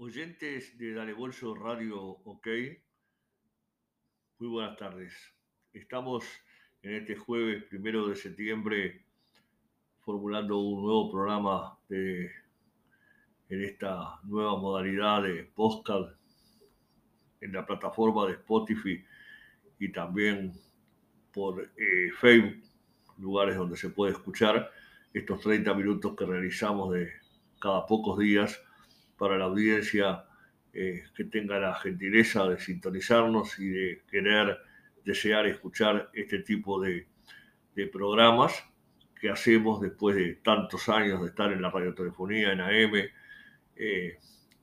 Oyentes de Dale Bolso Radio OK, muy buenas tardes. Estamos en este jueves primero de septiembre formulando un nuevo programa en esta nueva modalidad de podcast en la plataforma de Spotify y también por eh, Facebook, lugares donde se puede escuchar estos 30 minutos que realizamos de cada pocos días para la audiencia eh, que tenga la gentileza de sintonizarnos y de querer, desear escuchar este tipo de, programas que hacemos después de tantos años de estar en la radiotelefonía, en AM, eh,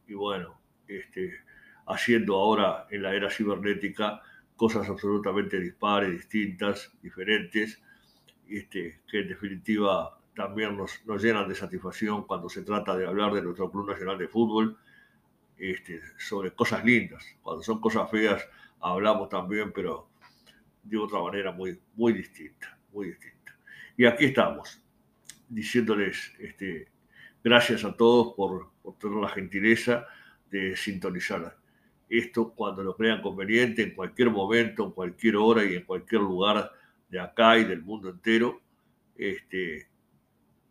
y bueno, este, haciendo ahora en la era cibernética cosas absolutamente dispares, distintas, diferentes, este, que en definitiva también nos, llenan de satisfacción cuando se trata de hablar de nuestro Club Nacional de Fútbol, este, sobre cosas lindas. Cuando son cosas feas, hablamos también, pero de otra manera muy, muy distinta, muy distinta. Y aquí estamos, diciéndoles este, gracias a todos por, por tener la gentileza de sintonizar esto cuando lo crean conveniente, en cualquier momento, en cualquier hora y en cualquier lugar de acá y del mundo entero. Este,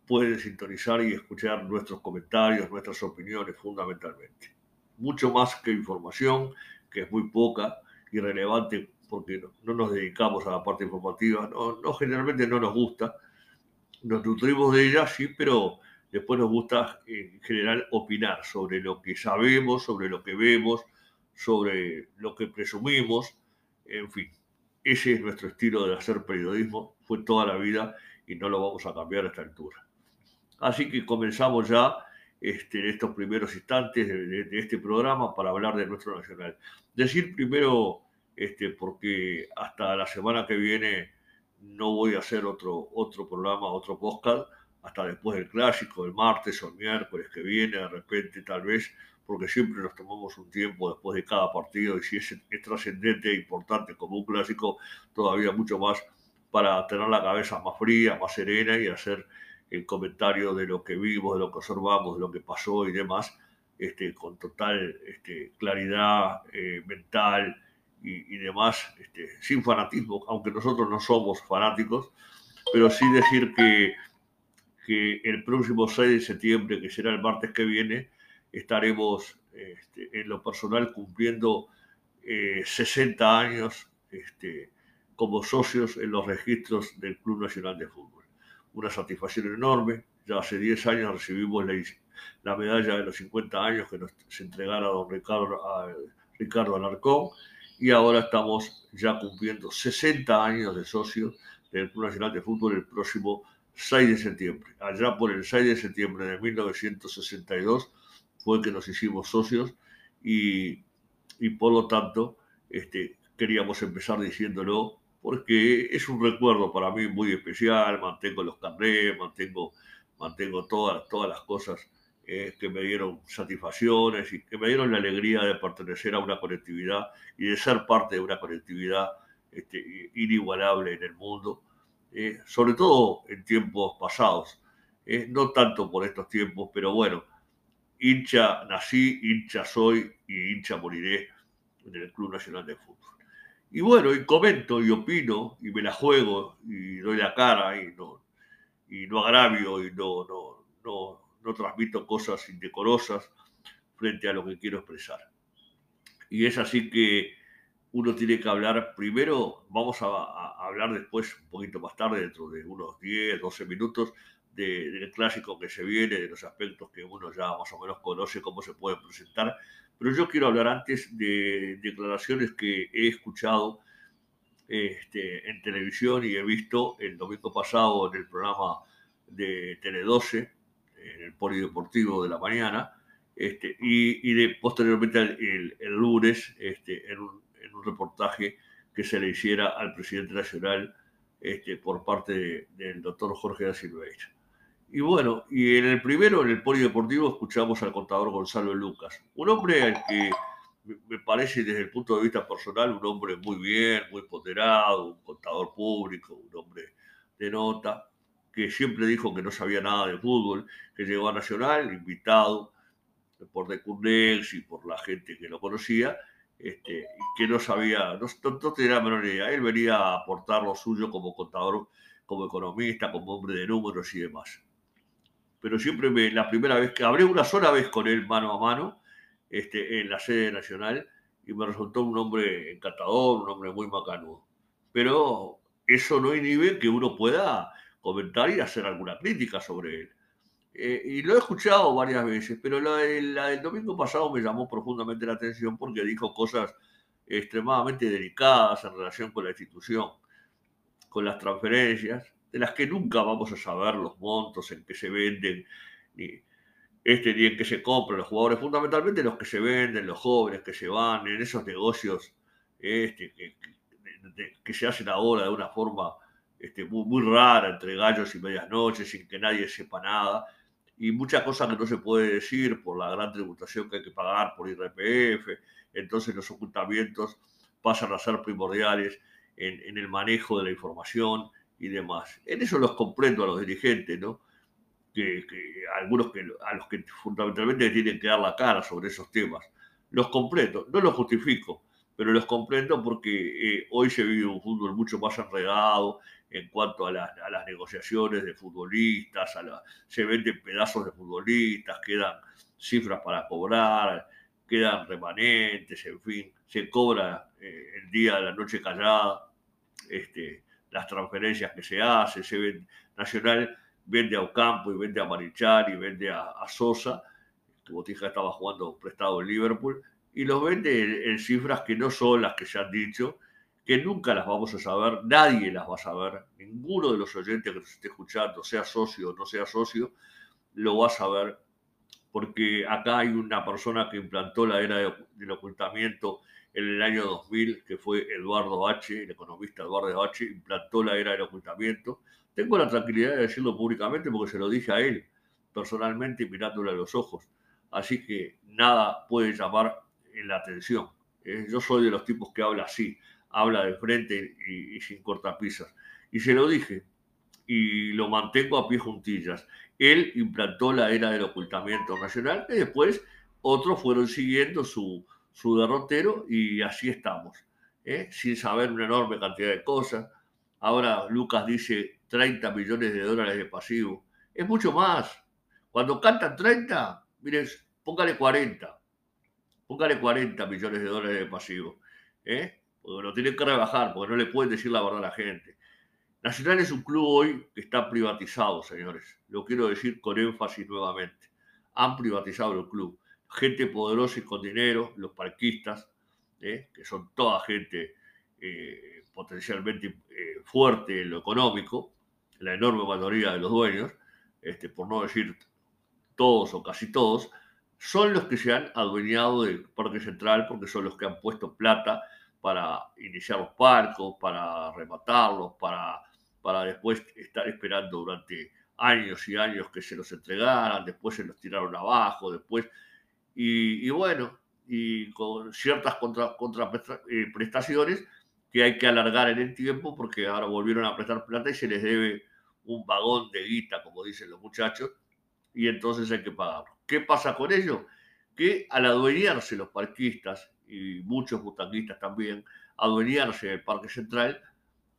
pueden sintonizar y escuchar nuestros comentarios, nuestras opiniones fundamentalmente. Mucho más que información, que es muy poca y relevante porque no, nos dedicamos a la parte informativa, no, generalmente no nos gusta, nos nutrimos de ella, sí, pero después nos gusta en general opinar sobre lo que sabemos, sobre lo que vemos, sobre lo que presumimos, en fin, ese es nuestro estilo de hacer periodismo, fue toda la vida y no lo vamos a cambiar a esta altura. Así que comenzamos ya este, estos primeros instantes de, este programa para hablar de nuestro nacional. Decir primero, este, porque hasta la semana que viene no voy a hacer otro, otro programa, otro podcast, hasta después del clásico, el martes o el miércoles que viene, de repente tal vez, porque siempre nos tomamos un tiempo después de cada partido y si es, es trascendente e importante como un clásico, todavía mucho más para tener la cabeza más fría, más serena y hacer el comentario de lo que vimos, de lo que observamos, de lo que pasó y demás, este, con total este, claridad eh, mental y, demás, este, sin fanatismo, aunque nosotros no somos fanáticos, pero sí decir que, que el próximo 6 de septiembre, que será el martes que viene, estaremos este, en lo personal cumpliendo 60 eh, años este, como socios en los registros del Club Nacional de Fútbol una satisfacción enorme. Ya hace 10 años recibimos la, medalla de los 50 años que nos se entregara don Ricardo, a Ricardo Alarcón y ahora estamos ya cumpliendo 60 años de socios del Club Nacional de Fútbol el próximo 6 de septiembre. Allá por el 6 de septiembre de 1962 fue que nos hicimos socios y, y por lo tanto este, queríamos empezar diciéndolo porque es un recuerdo para mí muy especial, mantengo los carnés, mantengo, mantengo todas, todas las cosas eh, que me dieron satisfacciones y que me dieron la alegría de pertenecer a una colectividad y de ser parte de una colectividad este, inigualable en el mundo, eh, sobre todo en tiempos pasados, eh, no tanto por estos tiempos, pero bueno, hincha nací, hincha soy y hincha moriré en el Club Nacional de Fútbol. Y bueno, y comento y opino y me la juego y doy la cara y no, y no agravio y no, no, no, no transmito cosas indecorosas frente a lo que quiero expresar. Y es así que uno tiene que hablar primero, vamos a, hablar después, un poquito más tarde, dentro de unos 10, 12 minutos, del clásico que se viene, de los aspectos que uno ya más o menos conoce, cómo se puede presentar, pero yo quiero hablar antes de declaraciones que he escuchado este, en televisión y he visto el domingo pasado en el programa de Tele 12, en el polideportivo de la mañana, este, y, de, posteriormente el, lunes este, en, un, reportaje que se le hiciera al presidente nacional este, por parte del doctor Jorge da Silveira. Y bueno, y en el primero, en el polideportivo, escuchamos al contador Gonzalo Lucas, un hombre al que me parece desde el punto de vista personal un hombre muy bien, muy ponderado, un contador público, un hombre de nota, que siempre dijo que no sabía nada de fútbol, que llegó a Nacional, invitado, por Decurnex y por la gente que lo conocía, este, que no sabía, no, no, tenía la menor idea. Él venía a aportar lo suyo como contador, como economista, como hombre de números y demás. Pero siempre me, la primera vez que hablé una sola vez con él mano a mano, este, en la sede nacional, y me resultó un hombre encantador, un hombre muy macanudo. Pero eso no inhibe que uno pueda comentar y hacer alguna crítica sobre él. Eh, y lo he escuchado varias veces, pero la, del domingo pasado me llamó profundamente la atención porque dijo cosas extremadamente delicadas en relación con la institución, con las transferencias, de las que nunca vamos a saber los montos en que se venden, ni, este, en que se compran los jugadores, fundamentalmente los que se venden, los jóvenes que se van, en esos negocios este, que, se hacen ahora de una forma este, muy, muy rara, entre gallos y medias noches, sin que nadie sepa nada y muchas cosas que no se puede decir por la gran tributación que hay que pagar por IRPF, entonces los ocultamientos pasan a ser primordiales en, el manejo de la información y demás. En eso los comprendo a los dirigentes, ¿no? Que, algunos que, a los que fundamentalmente tienen que dar la cara sobre esos temas. Los comprendo, no los justifico, pero los comprendo porque eh, hoy se vive un fútbol mucho más enredado, en cuanto a, las negociaciones de futbolistas, se venden pedazos de futbolistas, quedan cifras para cobrar, quedan remanentes, en fin, se cobra eh, el día de la noche callada, este, las transferencias que se hacen, se vende, Nacional vende a Ocampo y vende a Marichal y vende a, Sosa, que Botija estaba jugando prestado en Liverpool, y los vende en cifras que no son las que se han dicho, que nunca las vamos a saber, nadie las va a saber, ninguno de los oyentes que nos esté escuchando, sea socio o no sea socio, lo va a saber, porque acá hay una persona que implantó la era del ocultamiento en el año 2000, que fue Eduardo H., el economista Eduardo H., implantó la era del ocultamiento. Tengo la tranquilidad de decirlo públicamente porque se lo dije a él, personalmente, mirándole a los ojos. Así que nada puede llamar la atención. Eh, yo soy de los tipos que habla así habla de frente y, sin cortapisas. Y se lo dije, y lo mantengo a pie juntillas. Él implantó la era del ocultamiento nacional, y después otros fueron siguiendo su, su derrotero y así estamos, ¿eh? sin saber una enorme cantidad de cosas. Ahora Lucas dice 30 millones de dólares de pasivo. Es mucho más. Cuando cantan 30, miren, póngale 40. Póngale 40 millones de dólares de pasivo. ¿eh? porque lo tienen que rebajar, porque no le pueden decir la verdad a la gente. Nacional es un club hoy que está privatizado, señores. Lo quiero decir con énfasis nuevamente. Han privatizado el club. Gente poderosa y con dinero, los parquistas, ¿eh? que son toda gente eh, potencialmente eh, fuerte en lo económico, la enorme mayoría de los dueños, este, por no decir todos o casi todos, son los que se han adueñado del Parque Central porque son los que han puesto plata para iniciar los parcos, para rematarlos, para, para después estar esperando durante años y años que se los entregaran, después se los tiraron abajo, después, y, bueno, y con ciertas contra, eh, que hay que alargar en el tiempo porque ahora volvieron a prestar plata y se les debe un vagón de guita, como dicen los muchachos, y entonces hay que pagarlo. ¿Qué pasa con ello? Que al adueñarse los parquistas y muchos butanguistas también, adueñarse del Parque Central,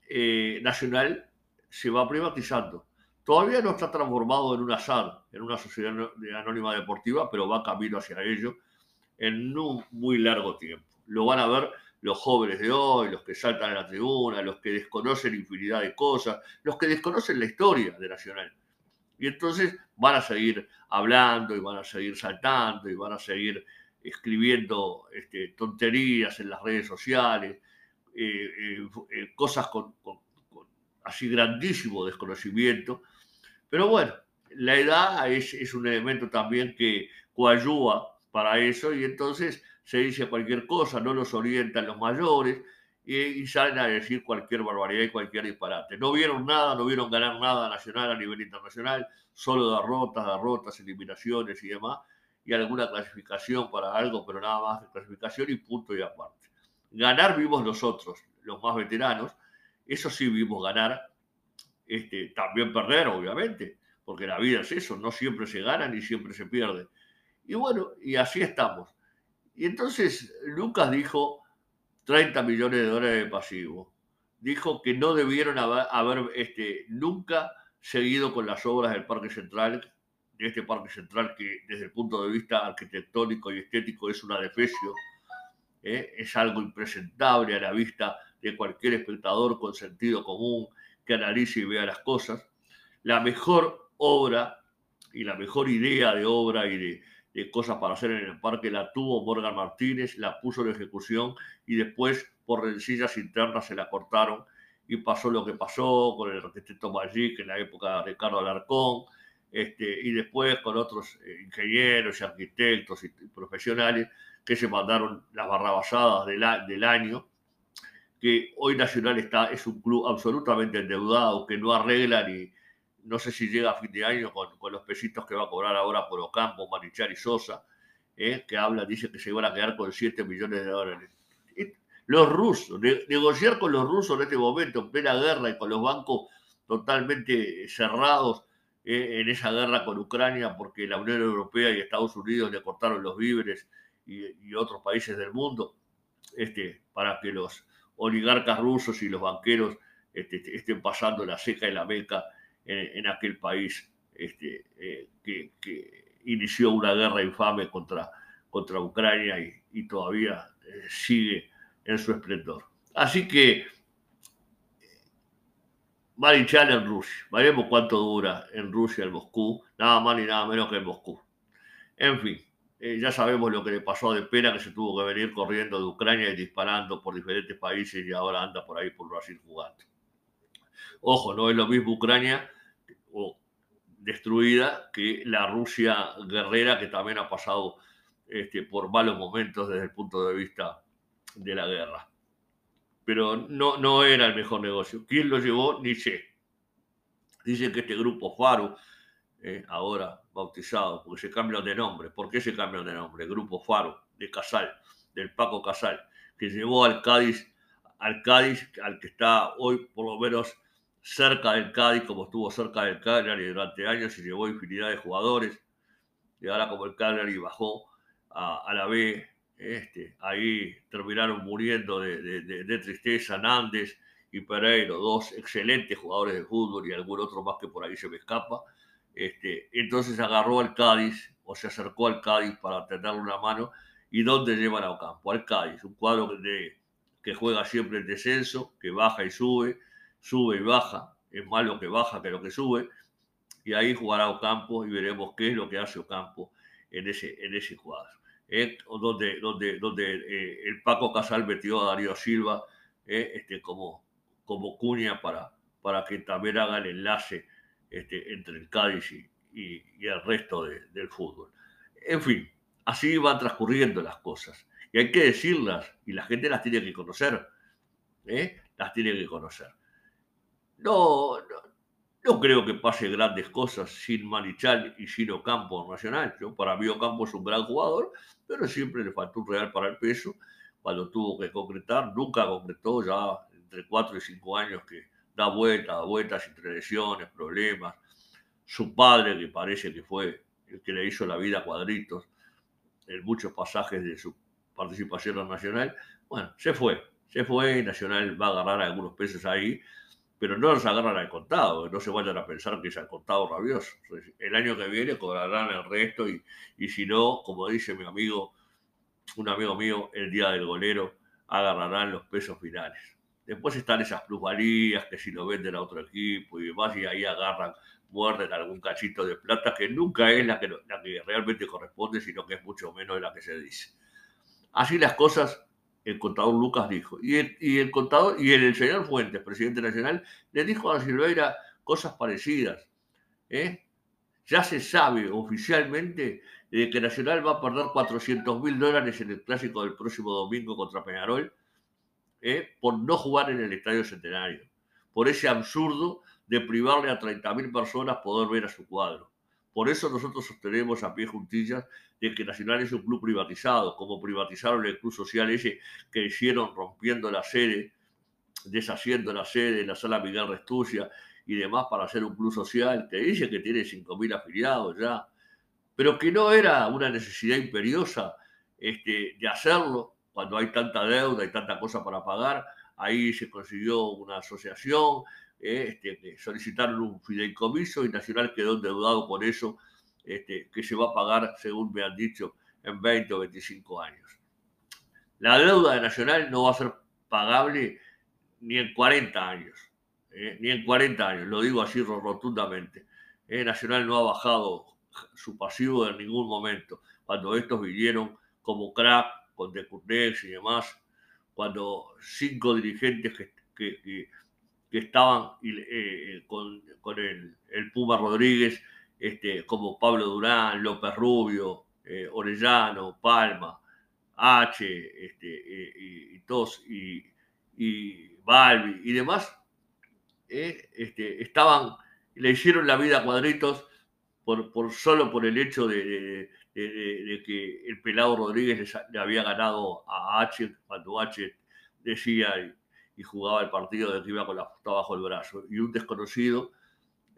eh, Nacional se va privatizando. Todavía no está transformado en una SAD, en una sociedad anónima deportiva, pero va camino hacia ello en un muy largo tiempo. Lo van a ver los jóvenes de hoy, los que saltan a la tribuna, los que desconocen infinidad de cosas, los que desconocen la historia de Nacional. Y entonces van a seguir hablando y van a seguir saltando y van a seguir escribiendo este, tonterías en las redes sociales, eh, eh, eh, cosas con, así grandísimo desconocimiento. Pero bueno, la edad es, un elemento también que coayuda para eso y entonces se dice cualquier cosa, no los orientan los mayores y, salen a decir cualquier barbaridad y cualquier disparate. No vieron nada, no vieron ganar nada nacional a nivel internacional, solo derrotas, derrotas, eliminaciones y demás y alguna clasificación para algo, pero nada más de clasificación y punto y aparte. Ganar vimos nosotros, los más veteranos, eso sí vimos ganar, este, también perder, obviamente, porque la vida es eso, no siempre se gana ni siempre se pierde. Y bueno, y así estamos. Y entonces Lucas dijo 30 millones de dólares de pasivo. Dijo que no debieron haber, este, nunca seguido con las obras del Parque Central, de este Parque Central que desde el punto de vista arquitectónico y estético es una defecio, ¿eh? es algo impresentable a la vista de cualquier espectador con sentido común que analice y vea las cosas. La mejor obra y la mejor idea de obra y de, cosas para hacer en el parque la tuvo Morgan Martínez, la puso en ejecución y después por rencillas internas se la cortaron y pasó lo que pasó con el arquitecto Magic en la época de Ricardo Alarcón, este, y después con otros eh, ingenieros y arquitectos y, profesionales que se mandaron las barrabasadas del año, que hoy Nacional está, es un club absolutamente endeudado, que no arregla ni, no sé si llega a fin de año con, los pesitos que va a cobrar ahora por Ocampo, Marichar y Sosa, eh, que habla, dice que se van a quedar con 7 millones de dólares. Los rusos, negociar con los rusos en este momento, en plena guerra y con los bancos totalmente cerrados eh, en esa guerra con Ucrania, porque la Unión Europea y Estados Unidos le cortaron los víveres y, otros países del mundo, este, para que los oligarcas rusos y los banqueros este, estén pasando la seca y la meca en, aquel país este, eh, que, inició una guerra infame contra, contra Ucrania y, todavía eh, sigue en su esplendor. Así que Marichal en Rusia. Veremos cuánto dura en Rusia el Moscú, nada más ni nada menos que en Moscú. En fin, eh, ya sabemos lo que le pasó a De Pena, que se tuvo que venir corriendo de Ucrania y disparando por diferentes países y ahora anda por ahí por Brasil jugando. Ojo, no es lo mismo Ucrania destruida que la Rusia guerrera que también ha pasado este, por malos momentos desde el punto de vista de la guerra. Pero no, no era el mejor negocio. ¿Quién lo llevó? Ni sé. Dicen que este grupo Faro, eh, ahora bautizado, porque se cambian de nombre. ¿Por qué se cambian de nombre? Grupo Faro, de Casal, del Paco Casal, que llevó al Cádiz, al Cádiz, al que está hoy por lo menos cerca del Cádiz, como estuvo cerca del Cagliari durante años y llevó infinidad de jugadores. Y ahora como el Cagliari bajó a, la B, este, ahí terminaron muriendo de, tristeza Nández y Pereiro, dos excelentes jugadores de fútbol y algún otro más que por ahí se me escapa. Este, entonces agarró al Cádiz o se acercó al Cádiz para tenerle una mano. ¿Y dónde llevan a Ocampo? Al Cádiz, un cuadro que juega siempre el descenso, que baja y sube, sube y baja, es más lo que baja que lo que sube, y ahí jugará Ocampo y veremos qué es lo que hace Ocampo en ese, en ese cuadro. Eh, donde donde, donde eh, el Paco Casal metió a Darío Silva eh, este, como, como cuña para, para que también haga el enlace este, entre el Cádiz y, el resto del fútbol. En fin, así van transcurriendo las cosas. Y hay que decirlas, y la gente las tiene que conocer. Las tiene que conocer. No, no, creo que pase grandes cosas sin Manichal y sin Ocampo Nacional. Yo, para mí Ocampo es un gran jugador, pero siempre le faltó un real para el peso. Cuando tuvo que concretar, nunca concretó ya entre 4 y 5 años que da vueltas, da vueltas entre lesiones, problemas. Su padre, que parece que fue el que le hizo la vida a cuadritos en muchos pasajes de su participación en Nacional, bueno, se fue, se fue, Nacional va a agarrar algunos pesos ahí, pero no los agarran al contado, no se vayan a pensar que es al contado rabioso. El año que viene cobrarán el resto y, y si no, como dice mi amigo, un amigo mío, el día del golero, agarrarán los pesos finales. Después están esas plusvalías que si lo venden a otro equipo y demás, y ahí agarran, muerden algún cachito de plata que nunca es la que, la que realmente corresponde, sino que es mucho menos de la que se dice. Así las cosas, el contador Lucas dijo. Y el, y el contador, y el, señor Fuentes, presidente nacional, le dijo a Silveira cosas parecidas. ¿eh? Ya se sabe oficialmente de que Nacional va a perder 400 mil dólares en el clásico del próximo domingo contra Peñarol ¿eh? por no jugar en el Estadio Centenario. Por ese absurdo de privarle a 30 mil personas poder ver a su cuadro. Por eso nosotros sostenemos a pie juntillas de que Nacional es un club privatizado, como privatizaron el club social ese que hicieron rompiendo la sede, deshaciendo la sede, la sala Miguel Restucia y demás para hacer un club social que dice que tiene 5.000 afiliados ya. pero que no era una necesidad imperiosa este, de hacerlo cuando hay tanta deuda y tanta cosa para pagar. Ahí se consiguió una asociación, eh, este, solicitaron un fideicomiso y Nacional quedó endeudado por eso, este, que se va a pagar, según me han dicho, en 20 o 25 años. La deuda de Nacional no va a ser pagable ni en 40 años, eh, ni en 40 años, lo digo así rotundamente. Eh, Nacional no ha bajado su pasivo en ningún momento. Cuando estos vinieron como crack, con Decurnex y demás, cuando cinco dirigentes que, estaban eh, con, el, Puma Rodríguez, este, como Pablo Durán, López Rubio, Orellano, Palma, H, este, y, todos, y, y Balbi y demás, eh, este, estaban, le hicieron la vida a cuadritos por, por solo por el hecho de, que el pelado Rodríguez le, había ganado a H cuando H decía y, jugaba el partido de que iba con la foto bajo el brazo. Y un desconocido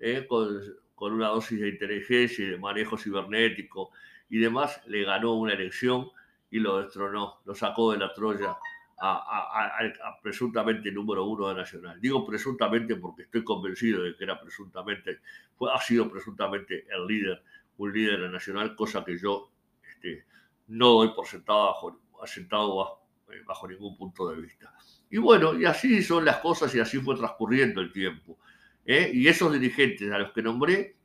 eh, con, con una dosis de inteligencia y de manejo cibernético y demás, le ganó una elección y lo destronó, lo sacó de la Troya a, presuntamente número uno de Nacional. Digo presuntamente porque estoy convencido de que era presuntamente, fue, ha sido presuntamente el líder, un líder de Nacional, cosa que yo este, no doy por sentado eh, bajo, ningún punto de vista. Y bueno, y así son las cosas y así fue transcurriendo el tiempo. ¿eh? Y esos dirigentes a los que nombré,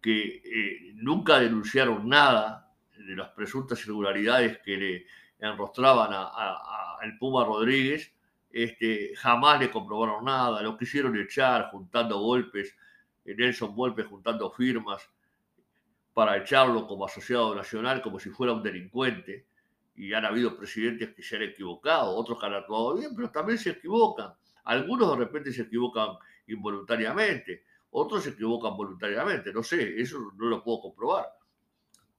que eh, nunca denunciaron nada de las presuntas irregularidades que le enrostraban al Puma Rodríguez, este, jamás le comprobaron nada, lo quisieron echar juntando golpes, Nelson Golpes juntando firmas para echarlo como asociado nacional, como si fuera un delincuente. Y han habido presidentes que se han equivocado, otros que han actuado bien, pero también se equivocan. Algunos de repente se equivocan involuntariamente, otros se equivocan voluntariamente, no sé, eso no lo puedo comprobar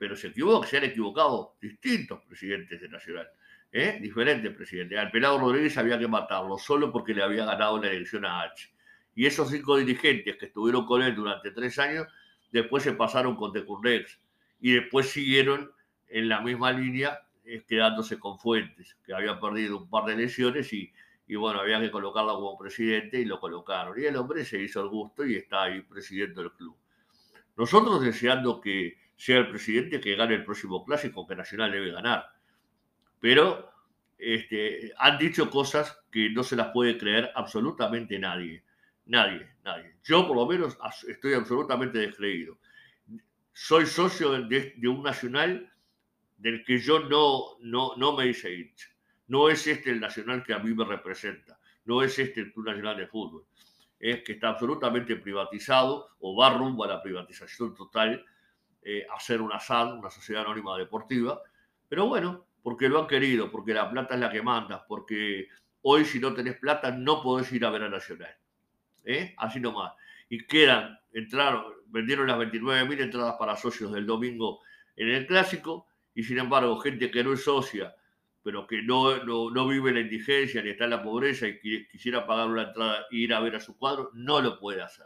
pero se equivoca, se han equivocado distintos presidentes de Nacional, ¿eh? diferentes presidentes. Al pelado Rodríguez había que matarlo solo porque le había ganado la elección a H. Y esos cinco dirigentes que estuvieron con él durante tres años, después se pasaron con Tecurnex y después siguieron en la misma línea eh, quedándose con Fuentes, que había perdido un par de elecciones y, bueno, había que colocarlo como presidente y lo colocaron. Y el hombre se hizo el gusto y está ahí presidente del club. Nosotros deseando que sea el presidente que gane el próximo clásico, que Nacional debe ganar. Pero este, han dicho cosas que no se las puede creer absolutamente nadie. Nadie, nadie. Yo por lo menos estoy absolutamente descreído. Soy socio de, un nacional del que yo no, no, no me hice hincha. No es este el nacional que a mí me representa. No es este el Club Nacional de Fútbol. Es que está absolutamente privatizado o va rumbo a la privatización total eh, hacer una SAD, una sociedad anónima deportiva, pero bueno, porque lo han querido, porque la plata es la que manda, porque hoy si no tenés plata no podés ir a ver a Nacional. ¿Eh? Así nomás. Y quedan, entraron, vendieron las 29.000 entradas para socios del domingo en el clásico, y sin embargo, gente que no es socia, pero que no, no, no vive la indigencia ni está en la pobreza y quisiera pagar una entrada e ir a ver a su cuadro, no lo puede hacer,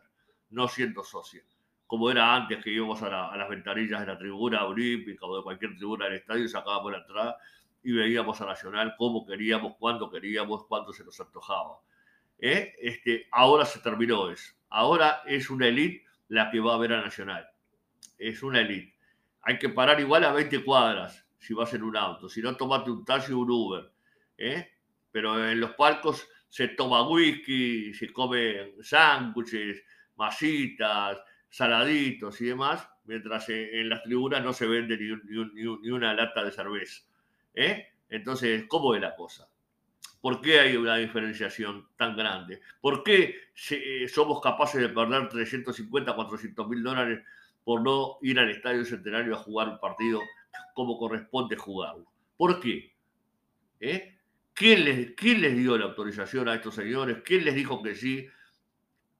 no siendo socia como era antes que íbamos a, las ventanillas de la tribuna olímpica o de cualquier tribuna del estadio, sacábamos la entrada y veíamos a Nacional como queríamos, cuando queríamos, cuando se nos antojaba. ¿Eh? Este, ahora se terminó eso. Ahora es una elite la que va a ver a Nacional. Es una elite. Hay que parar igual a 20 cuadras si vas en un auto. Si no, tomate un taxi o un Uber. ¿eh? Pero en los palcos se toma whisky, se come sándwiches, masitas, saladitos y demás, mientras en las tribunas no se vende ni, una lata de cerveza. ¿eh? Entonces, ¿cómo es la cosa? ¿Por qué hay una diferenciación tan grande? ¿Por qué eh, somos capaces de perder 350, 400 mil dólares por no ir al Estadio Centenario a jugar un partido como corresponde jugarlo? ¿Por qué? ¿Eh? ¿Quién, les, ¿Quién les dio la autorización a estos señores? ¿Quién les dijo que sí?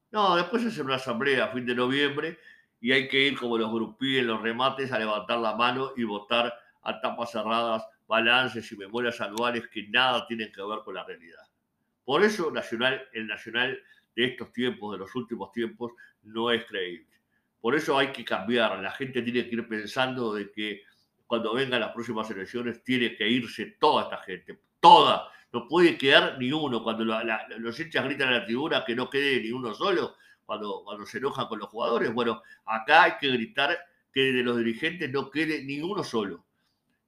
No, después hace una asamblea a fin de noviembre y hay que ir como los grupíes los remates a levantar la mano y votar a tapas cerradas balances y memorias anuales que nada tienen que ver con la realidad. Por eso nacional, el nacional de estos tiempos, de los últimos tiempos, no es creíble. Por eso hay que cambiar. La gente tiene que ir pensando de que cuando vengan las próximas elecciones tiene que irse toda esta gente, toda. No puede quedar ni uno. Cuando los hinchas gritan en la tribuna que no quede ni uno solo, cuando, cuando se enojan con los jugadores, bueno, acá hay que gritar que de los dirigentes no quede ni uno solo.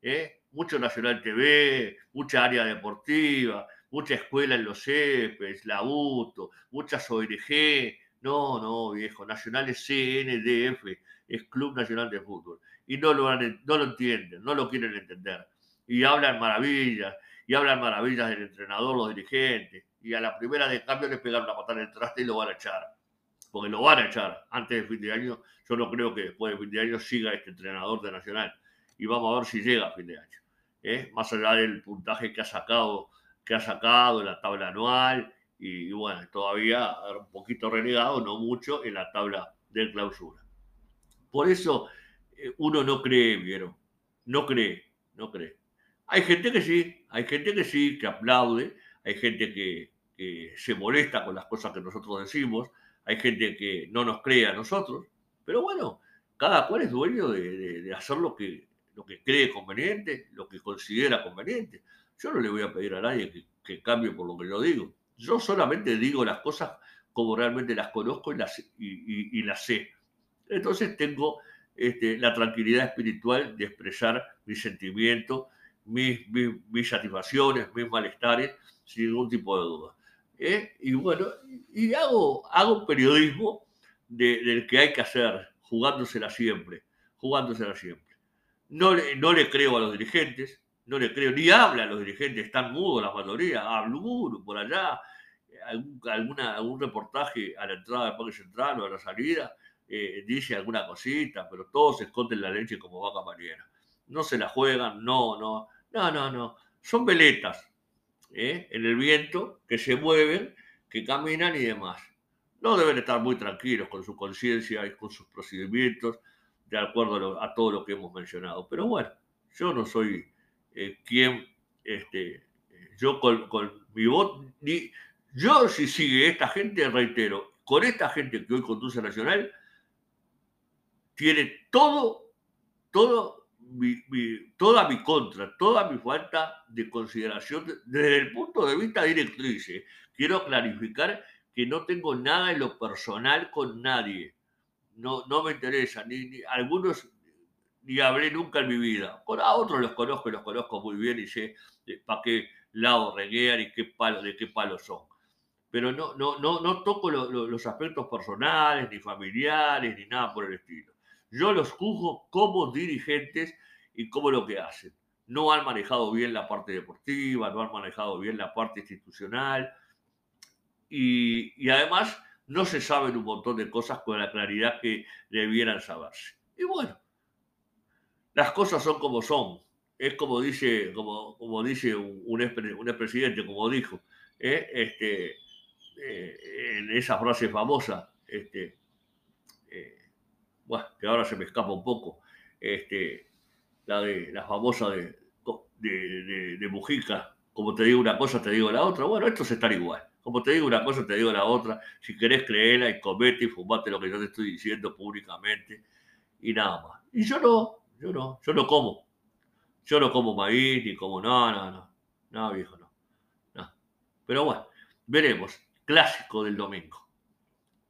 ¿eh? Mucho Nacional TV, mucha área deportiva, mucha escuela en los CEPES, la UTO, muchas ONG. No, no, viejo, Nacional es CNDF, es Club Nacional de Fútbol. Y no lo, no lo entienden, no lo quieren entender. Y hablan maravillas, y hablan maravillas del entrenador, los dirigentes. Y a la primera de cambio les pegaron la patada en el traste y lo van a echar. Porque lo van a echar antes de fin de año. Yo no creo que después de fin de año siga este entrenador de Nacional. Y vamos a ver si llega a fin de año. ¿Eh? Más allá del puntaje que ha sacado que ha sacado en la tabla anual y, bueno, todavía un poquito renegado, no mucho, en la tabla de clausura. Por eso eh, uno no cree, ¿vieron? No cree, no cree. Hay gente que sí, hay gente que sí, que aplaude, hay gente que, se molesta con las cosas que nosotros decimos, hay gente que no nos cree a nosotros, pero bueno, cada cual es dueño de, hacer lo que, lo que cree conveniente, lo que considera conveniente. Yo no le voy a pedir a nadie que, cambie por lo que yo digo. Yo solamente digo las cosas como realmente las conozco y las, y, las sé. Entonces tengo este, la tranquilidad espiritual de expresar mis sentimientos, mis, mis, satisfacciones, mis malestares, sin ningún tipo de duda. ¿eh? Y bueno, y hago, hago periodismo del que hay que hacer, jugándosela siempre, jugándosela siempre. No no le creo a los dirigentes, no le creo, ni habla a los dirigentes, están mudos la mayoría, habla uno por allá, algún, alguna, algún reportaje a la entrada del Parque Central o a la salida, eh, dice alguna cosita, pero todos se esconden la leche como vaca mariera. No se la juegan, no, no, no, no, no. Son veletas ¿eh? en el viento que se mueven, que caminan y demás. No deben estar muy tranquilos con su conciencia y con sus procedimientos, de acuerdo a todo lo que hemos mencionado. Pero bueno, yo no soy eh, quien, este, yo con, mi voz, ni, yo si sigue esta gente, reitero, con esta gente que hoy conduce Nacional, tiene todo, todo toda mi contra, toda mi falta de consideración desde el punto de vista directriz. ¿eh? Quiero clarificar que no tengo nada en lo personal con nadie. No, no me interesa. ni, algunos ni hablé nunca en mi vida. Por a otros los conozco y los conozco muy bien y sé para qué lado reguean y qué palo, de qué palo son. Pero no, no, no, no toco los aspectos personales, ni familiares, ni nada por el estilo. Yo los juzgo como dirigentes y como lo que hacen. No han manejado bien la parte deportiva, no han manejado bien la parte institucional y, y además no se saben un montón de cosas con la claridad que debieran saberse. Y bueno, las cosas son como son. Es como dice, como, como dice un, un, expresidente, como dijo, ¿eh? este, eh, en esa frase famosa, este, eh, bueno, que ahora se me escapa un poco, este, la, de, la famosa de, Mujica, como te digo una cosa, te digo la otra. Bueno, esto es estar igual. Como te digo una cosa, te digo la otra. Si querés creerla y comete y fumate lo que yo te estoy diciendo públicamente y nada más. Y yo no, yo no, yo no como. Yo no como maíz, ni como, no, no, no. No, viejo, no. no. Pero bueno, veremos. Clásico del domingo.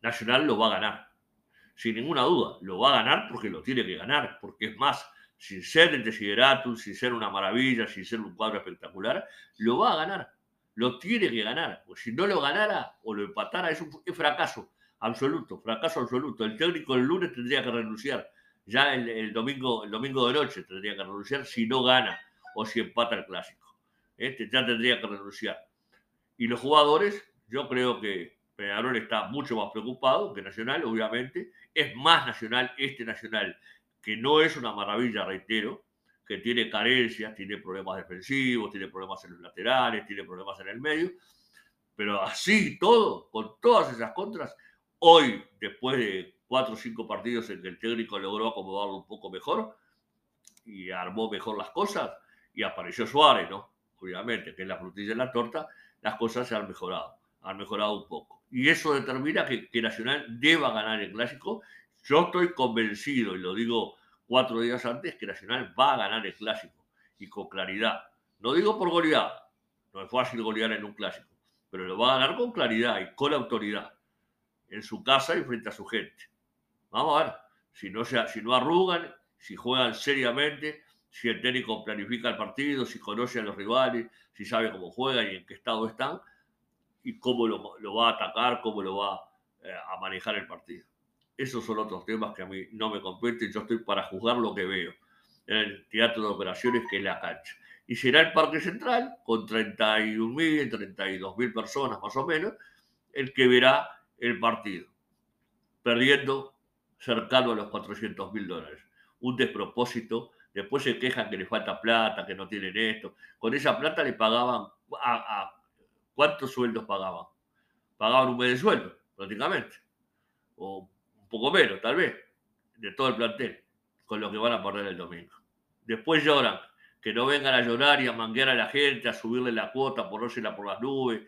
Nacional lo va a ganar. Sin ninguna duda. Lo va a ganar porque lo tiene que ganar. Porque es más, sin ser el desideratum, sin ser una maravilla, sin ser un cuadro espectacular, lo va a ganar. Lo tiene que ganar. Pues si no lo ganara o lo empatara, es un fracaso absoluto. Fracaso absoluto. El técnico el lunes tendría que renunciar ya el, domingo, el domingo de noche tendría que renunciar si no gana o si empata el clásico. Este ya tendría que renunciar. Y los jugadores, yo creo que Peñarol está mucho más preocupado que Nacional, obviamente. Es más Nacional este Nacional, que no es una maravilla, reitero, que tiene carencias, tiene problemas defensivos, tiene problemas en los laterales, tiene problemas en el medio. Pero así todo, con todas esas contras, hoy, después de cuatro o cinco partidos en que el técnico logró acomodarlo un poco mejor y armó mejor las cosas y apareció Suárez, ¿no? Obviamente, que es la frutilla de la torta, las cosas se han mejorado, han mejorado un poco. Y eso determina que, que Nacional deba ganar el clásico. Yo estoy convencido, y lo digo cuatro días antes, que Nacional va a ganar el clásico y con claridad. No digo por goleada, no es fácil golear en un clásico, pero lo va a ganar con claridad y con autoridad en su casa y frente a su gente. Vamos a ver, si no, se, si no arrugan, si juegan seriamente, si el técnico planifica el partido, si conoce a los rivales, si sabe cómo juegan y en qué estado están, y cómo lo, va a atacar, cómo lo va eh, a manejar el partido. Esos son otros temas que a mí no me competen, yo estoy para juzgar lo que veo en el teatro de operaciones que es la cancha. Y será el Parque Central, con 31.000, 32.000 personas más o menos, el que verá el partido, perdiendo cercano a los 400.000 dólares. Un despropósito. Después se quejan que le falta plata, que no tienen esto. Con esa plata le pagaban a, ¿cuántos sueldos pagaban? Pagaban un mes de sueldo, prácticamente. O poco menos, tal vez, de todo el plantel, con lo que van a perder el domingo. Después lloran, que no vengan a llorar y a manguear a la gente, a subirle la cuota, ponérsela por las nubes,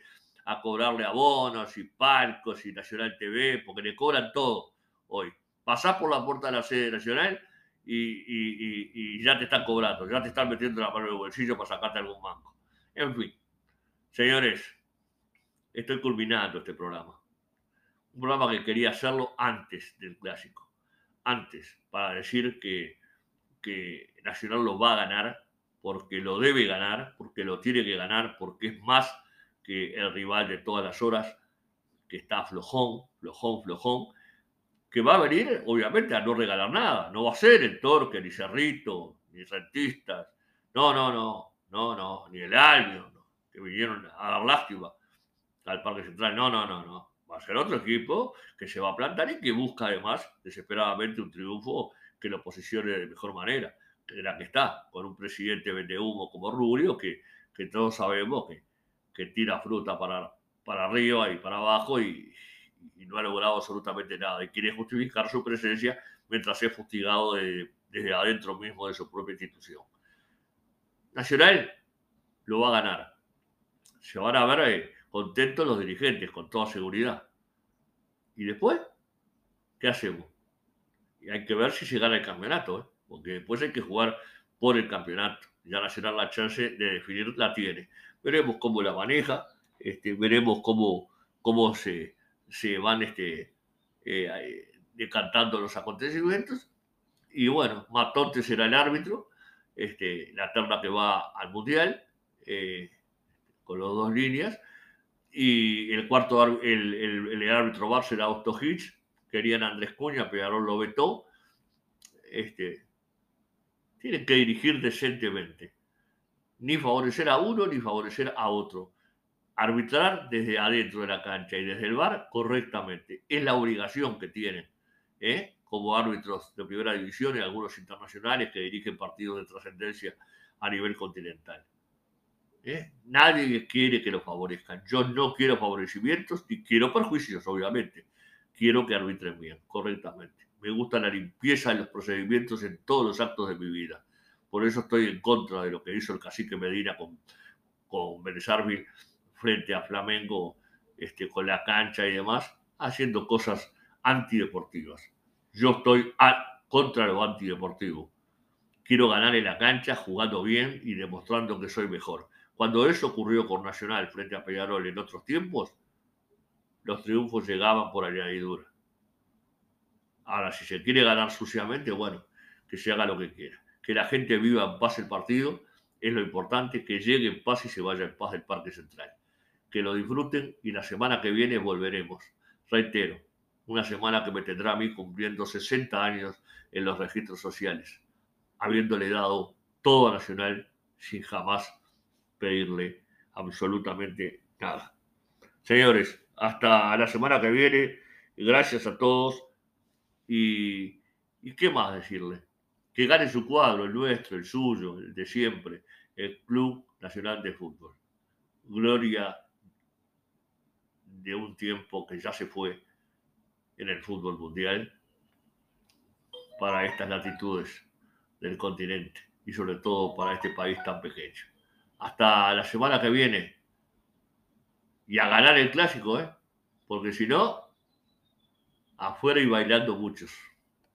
a cobrarle abonos y palcos y Nacional TV, porque le cobran todo hoy. Pasás por la puerta de la sede nacional y, ya te están cobrando, ya te están metiendo la mano en el bolsillo para sacarte algún banco. En fin, señores, estoy culminando este programa. Un programa que quería hacerlo antes del clásico. Antes, para decir que, que Nacional lo va a ganar, porque lo debe ganar, porque lo tiene que ganar, porque es más que el rival de todas las horas, que está flojón, flojón, flojón, que va a venir, obviamente, a no regalar nada. No va a ser el Torque, ni Cerrito, ni Rentistas. No, no, no, no, no, ni el Albion, que vinieron a dar lástima al Parque Central. No, no, no, no. Va a ser otro equipo que se va a plantar y que busca además desesperadamente un triunfo que lo posicione de mejor manera, que la que está, con un presidente vende humo como Rubio, que, que todos sabemos que, que tira fruta para, para arriba y para abajo y, no ha logrado absolutamente nada. Y quiere justificar su presencia mientras es fustigado desde adentro mismo de su propia institución. Nacional lo va a ganar. Se van a ver eh, contentos los dirigentes, con toda seguridad. ¿Y después? ¿Qué hacemos? Y hay que ver si se gana el campeonato, ¿eh? porque después hay que jugar por el campeonato. Ya Nacional la chance de definir la tiene veremos cómo la maneja, este, veremos cómo, cómo se, se van este, eh, decantando los acontecimientos. Y bueno, Matonte será el árbitro, este, la terna que va al Mundial, eh, con las dos líneas. Y el cuarto, el, el, árbitro bar será Otto Hitch, querían Andrés Cuña, pero lo vetó. Este, tienen que dirigir decentemente ni favorecer a uno ni favorecer a otro. Arbitrar desde adentro de la cancha y desde el bar correctamente. Es la obligación que tienen, ¿eh? como árbitros de primera división y algunos internacionales que dirigen partidos de trascendencia a nivel continental. ¿Eh? Nadie quiere que lo favorezcan. Yo no quiero favorecimientos ni quiero perjuicios, obviamente. Quiero que arbitren bien, correctamente. Me gusta la limpieza de los procedimientos en todos los actos de mi vida. Por eso estoy en contra de lo que hizo el cacique Medina con, con frente a Flamengo, este, con la cancha y demás, haciendo cosas antideportivas. Yo estoy contra lo antideportivo. Quiero ganar en la cancha jugando bien y demostrando que soy mejor. Cuando eso ocurrió con Nacional frente a Peñarol en otros tiempos, los triunfos llegaban por añadidura. Ahora, si se quiere ganar suciamente, bueno, que se haga lo que quiera que la gente viva en paz el partido, es lo importante, que llegue en paz y se vaya en paz del Parque Central. Que lo disfruten y la semana que viene volveremos. Reitero, una semana que me tendrá a mí cumpliendo 60 años en los registros sociales, habiéndole dado todo a Nacional sin jamás pedirle absolutamente nada. Señores, hasta la semana que viene, gracias a todos y, y qué más decirle que gane su cuadro, el nuestro, el suyo, el de siempre, el Club Nacional de Fútbol. Gloria de un tiempo que ya se fue en el fútbol mundial para estas latitudes del continente y sobre todo para este país tan pequeño. Hasta la semana que viene y a ganar el clásico, ¿eh? porque si no, afuera y bailando muchos.